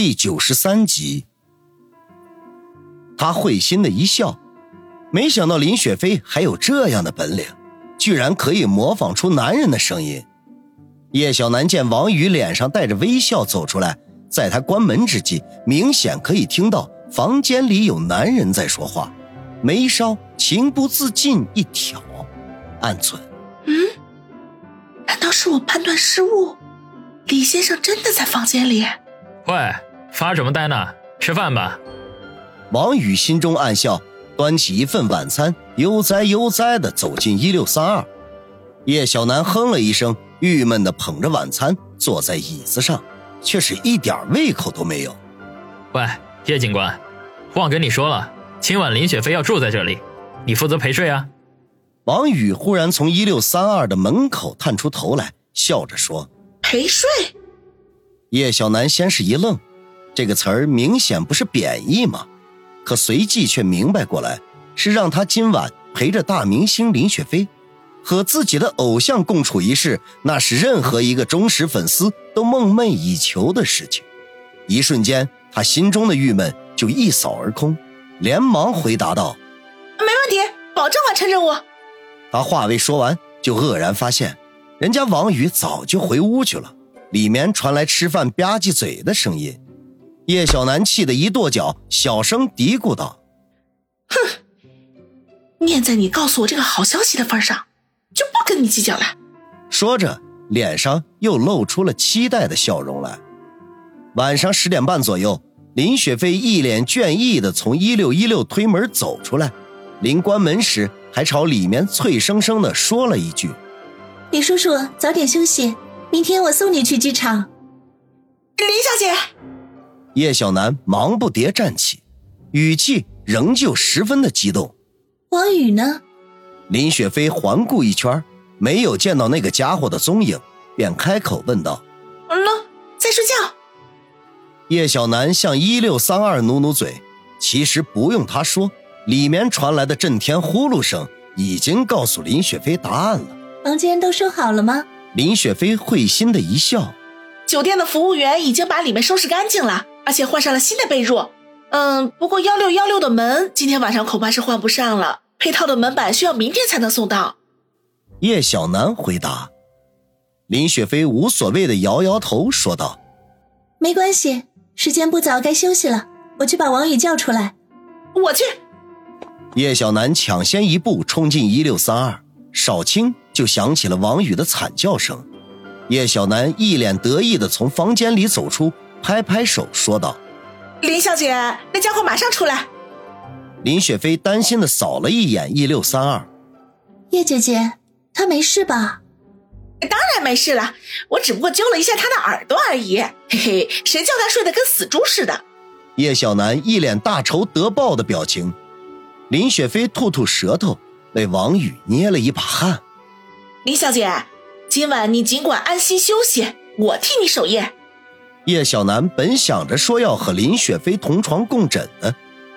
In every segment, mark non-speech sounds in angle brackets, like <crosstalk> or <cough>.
第九十三集，他会心的一笑，没想到林雪飞还有这样的本领，居然可以模仿出男人的声音。叶小楠见王宇脸上带着微笑走出来，在他关门之际，明显可以听到房间里有男人在说话，眉梢情不自禁一挑，暗存：嗯，难道是我判断失误？李先生真的在房间里？喂，发什么呆呢？吃饭吧。王宇心中暗笑，端起一份晚餐，悠哉悠哉地走进一六三二。叶小楠哼了一声，郁闷地捧着晚餐坐在椅子上，却是一点胃口都没有。喂，叶警官，忘跟你说了，今晚林雪飞要住在这里，你负责陪睡啊。王宇忽然从一六三二的门口探出头来，笑着说：“陪睡。”叶小楠先是一愣，这个词儿明显不是贬义嘛，可随即却明白过来，是让他今晚陪着大明星林雪飞，和自己的偶像共处一室，那是任何一个忠实粉丝都梦寐以求的事情。一瞬间，他心中的郁闷就一扫而空，连忙回答道：“没问题，保证完成任务。”他话未说完，就愕然发现，人家王宇早就回屋去了。里面传来吃饭吧唧嘴的声音，叶小楠气得一跺脚，小声嘀咕道：“哼，念在你告诉我这个好消息的份上，就不跟你计较了。”说着，脸上又露出了期待的笑容来。晚上十点半左右，林雪飞一脸倦意的从一六一六推门走出来，临关门时还朝里面脆生生的说了一句：“李叔叔，早点休息。”明天我送你去机场，林小姐。叶小楠忙不迭站起，语气仍旧十分的激动。王宇呢？林雪飞环顾一圈，没有见到那个家伙的踪影，便开口问道：“嗯了，在睡觉。”叶小楠向一六三二努努嘴，其实不用他说，里面传来的震天呼噜声已经告诉林雪飞答案了。房间都收好了吗？林雪飞会心的一笑，酒店的服务员已经把里面收拾干净了，而且换上了新的被褥。嗯，不过幺六幺六的门今天晚上恐怕是换不上了，配套的门板需要明天才能送到。叶小楠回答。林雪飞无所谓的摇摇头，说道：“没关系，时间不早，该休息了。我去把王宇叫出来。”我去。叶小楠抢先一步冲进一六三二，少卿。就响起了王宇的惨叫声，叶小楠一脸得意的从房间里走出，拍拍手说道：“林小姐，那家伙马上出来。”林雪飞担心的扫了一眼一六三二，叶姐姐，他没事吧？当然没事了，我只不过揪了一下他的耳朵而已。嘿嘿，谁叫他睡得跟死猪似的？叶小楠一脸大仇得报的表情，林雪飞吐吐舌头，为王宇捏了一把汗。林小姐，今晚你尽管安心休息，我替你守夜。叶小楠本想着说要和林雪飞同床共枕的，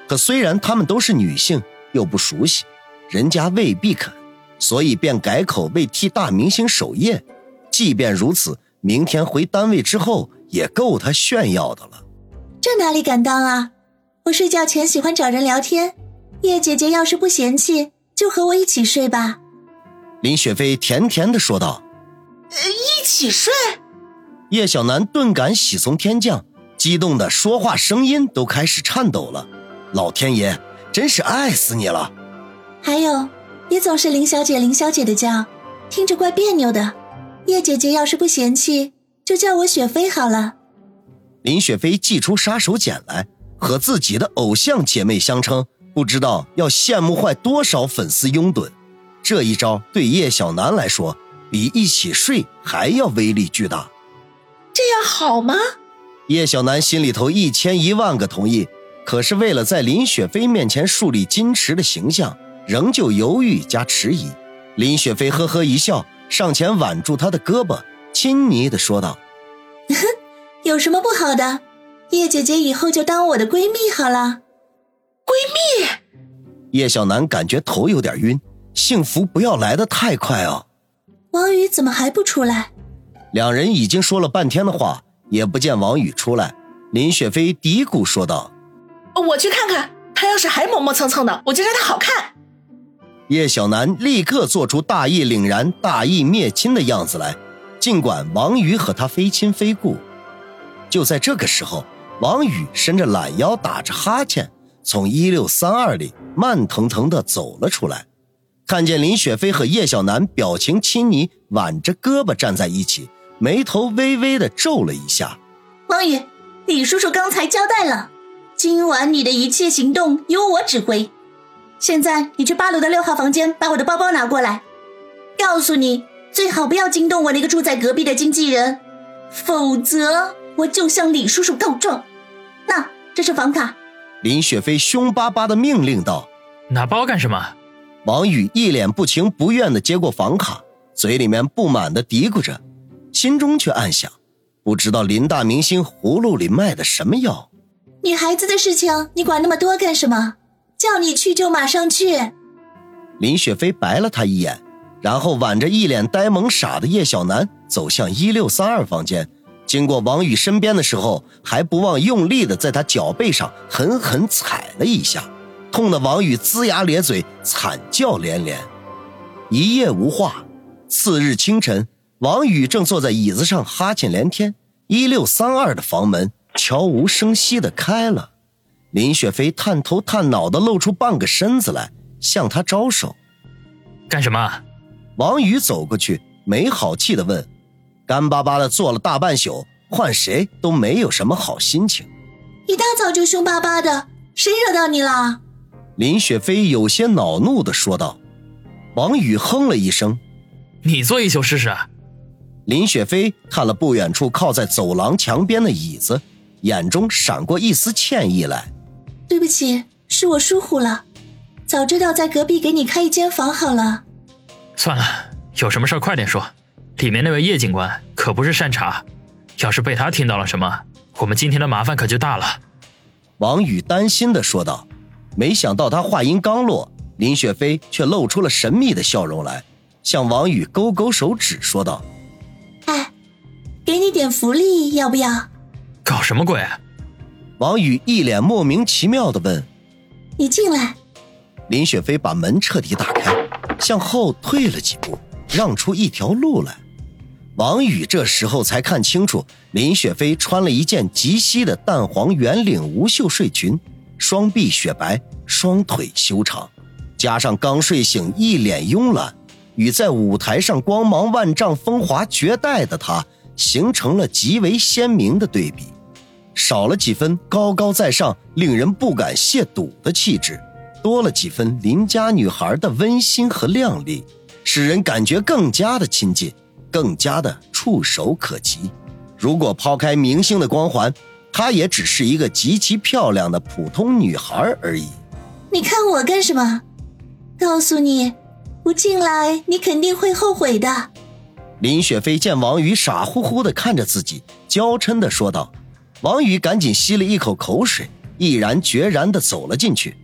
可虽然她们都是女性，又不熟悉，人家未必肯，所以便改口为替大明星守夜。即便如此，明天回单位之后也够他炫耀的了。这哪里敢当啊！我睡觉前喜欢找人聊天，叶姐姐要是不嫌弃，就和我一起睡吧。林雪飞甜甜的说道：“呃一起睡。”叶小楠顿感喜从天降，激动的说话声音都开始颤抖了。老天爷，真是爱死你了！还有，别总是林小姐、林小姐的叫，听着怪别扭的。叶姐姐要是不嫌弃，就叫我雪飞好了。林雪飞祭出杀手锏来，和自己的偶像姐妹相称，不知道要羡慕坏多少粉丝拥趸。这一招对叶小楠来说，比一起睡还要威力巨大。这样好吗？叶小楠心里头一千一万个同意，可是为了在林雪飞面前树立矜持的形象，仍旧犹豫加迟疑。林雪飞呵呵一笑，上前挽住他的胳膊，亲昵的说道：“ <laughs> 有什么不好的？叶姐姐以后就当我的闺蜜好了。”闺蜜？叶小楠感觉头有点晕。幸福不要来得太快哦！王宇怎么还不出来？两人已经说了半天的话，也不见王宇出来。林雪飞嘀咕说道：“我去看看，他要是还磨磨蹭蹭的，我就让他好看。”叶小楠立刻做出大义凛然、大义灭亲的样子来，尽管王宇和他非亲非故。就在这个时候，王宇伸着懒腰，打着哈欠，从一六三二里慢腾腾地走了出来。看见林雪飞和叶小楠表情亲昵，挽着胳膊站在一起，眉头微微的皱了一下。王宇，李叔叔刚才交代了，今晚你的一切行动由我指挥。现在你去八楼的六号房间，把我的包包拿过来。告诉你，最好不要惊动我那个住在隔壁的经纪人，否则我就向李叔叔告状。那这是房卡。林雪飞凶巴巴的命令道：“拿包干什么？”王宇一脸不情不愿的接过房卡，嘴里面不满的嘀咕着，心中却暗想：不知道林大明星葫芦里卖的什么药。女孩子的事情你管那么多干什么？叫你去就马上去。林雪飞白了他一眼，然后挽着一脸呆萌傻的叶小楠走向一六三二房间。经过王宇身边的时候，还不忘用力的在他脚背上狠狠踩了一下，痛得王宇龇牙咧嘴，惨叫连连。一夜无话。次日清晨，王宇正坐在椅子上哈欠连天，一六三二的房门悄无声息的开了。林雪飞探头探脑的露出半个身子来，向他招手。干什么？王宇走过去，没好气的问：“干巴巴的坐了大半宿，换谁都没有什么好心情。一大早就凶巴巴的，谁惹到你了？”林雪飞有些恼怒的说道。王宇哼了一声：“你坐一宿试试。”林雪飞看了不远处靠在走廊墙边的椅子，眼中闪过一丝歉意来。对不起，是我疏忽了。早知道在隔壁给你开一间房好了。算了，有什么事快点说。里面那位叶警官可不是善茬，要是被他听到了什么，我们今天的麻烦可就大了。王宇担心的说道。没想到他话音刚落，林雪飞却露出了神秘的笑容来，向王宇勾勾手指说道：“哎，给你点福利，要不要？”搞什么鬼？王宇一脸莫名其妙的问：“你进来。”林雪飞把门彻底打开，向后退了几步，让出一条路来。王宇这时候才看清楚，林雪飞穿了一件极稀的淡黄圆领无袖睡裙，双臂雪白，双腿修长，加上刚睡醒，一脸慵懒，与在舞台上光芒万丈、风华绝代的她，形成了极为鲜明的对比。少了几分高高在上、令人不敢亵渎的气质，多了几分邻家女孩的温馨和靓丽，使人感觉更加的亲近，更加的触手可及。如果抛开明星的光环，她也只是一个极其漂亮的普通女孩而已。你看我干什么？告诉你，不进来你肯定会后悔的。林雪飞见王宇傻乎乎的看着自己，娇嗔的说道。王宇赶紧吸了一口口水，毅然决然地走了进去。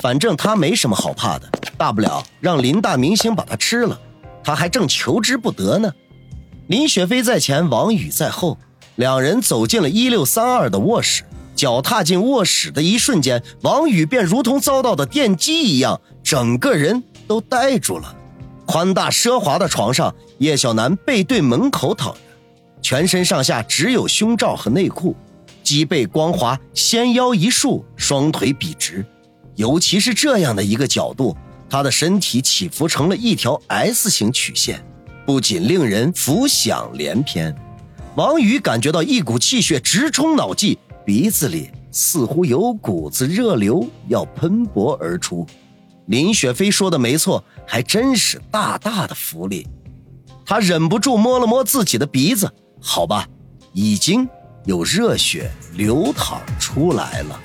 反正他没什么好怕的，大不了让林大明星把他吃了，他还正求之不得呢。林雪飞在前，王宇在后，两人走进了一六三二的卧室。脚踏进卧室的一瞬间，王宇便如同遭到的电击一样，整个人都呆住了。宽大奢华的床上，叶小楠背对门口躺着，全身上下只有胸罩和内裤。脊背光滑，纤腰一束，双腿笔直，尤其是这样的一个角度，他的身体起伏成了一条 S 型曲线，不仅令人浮想联翩。王宇感觉到一股气血直冲脑际，鼻子里似乎有股子热流要喷薄而出。林雪飞说的没错，还真是大大的福利。他忍不住摸了摸自己的鼻子，好吧，已经。有热血流淌出来了。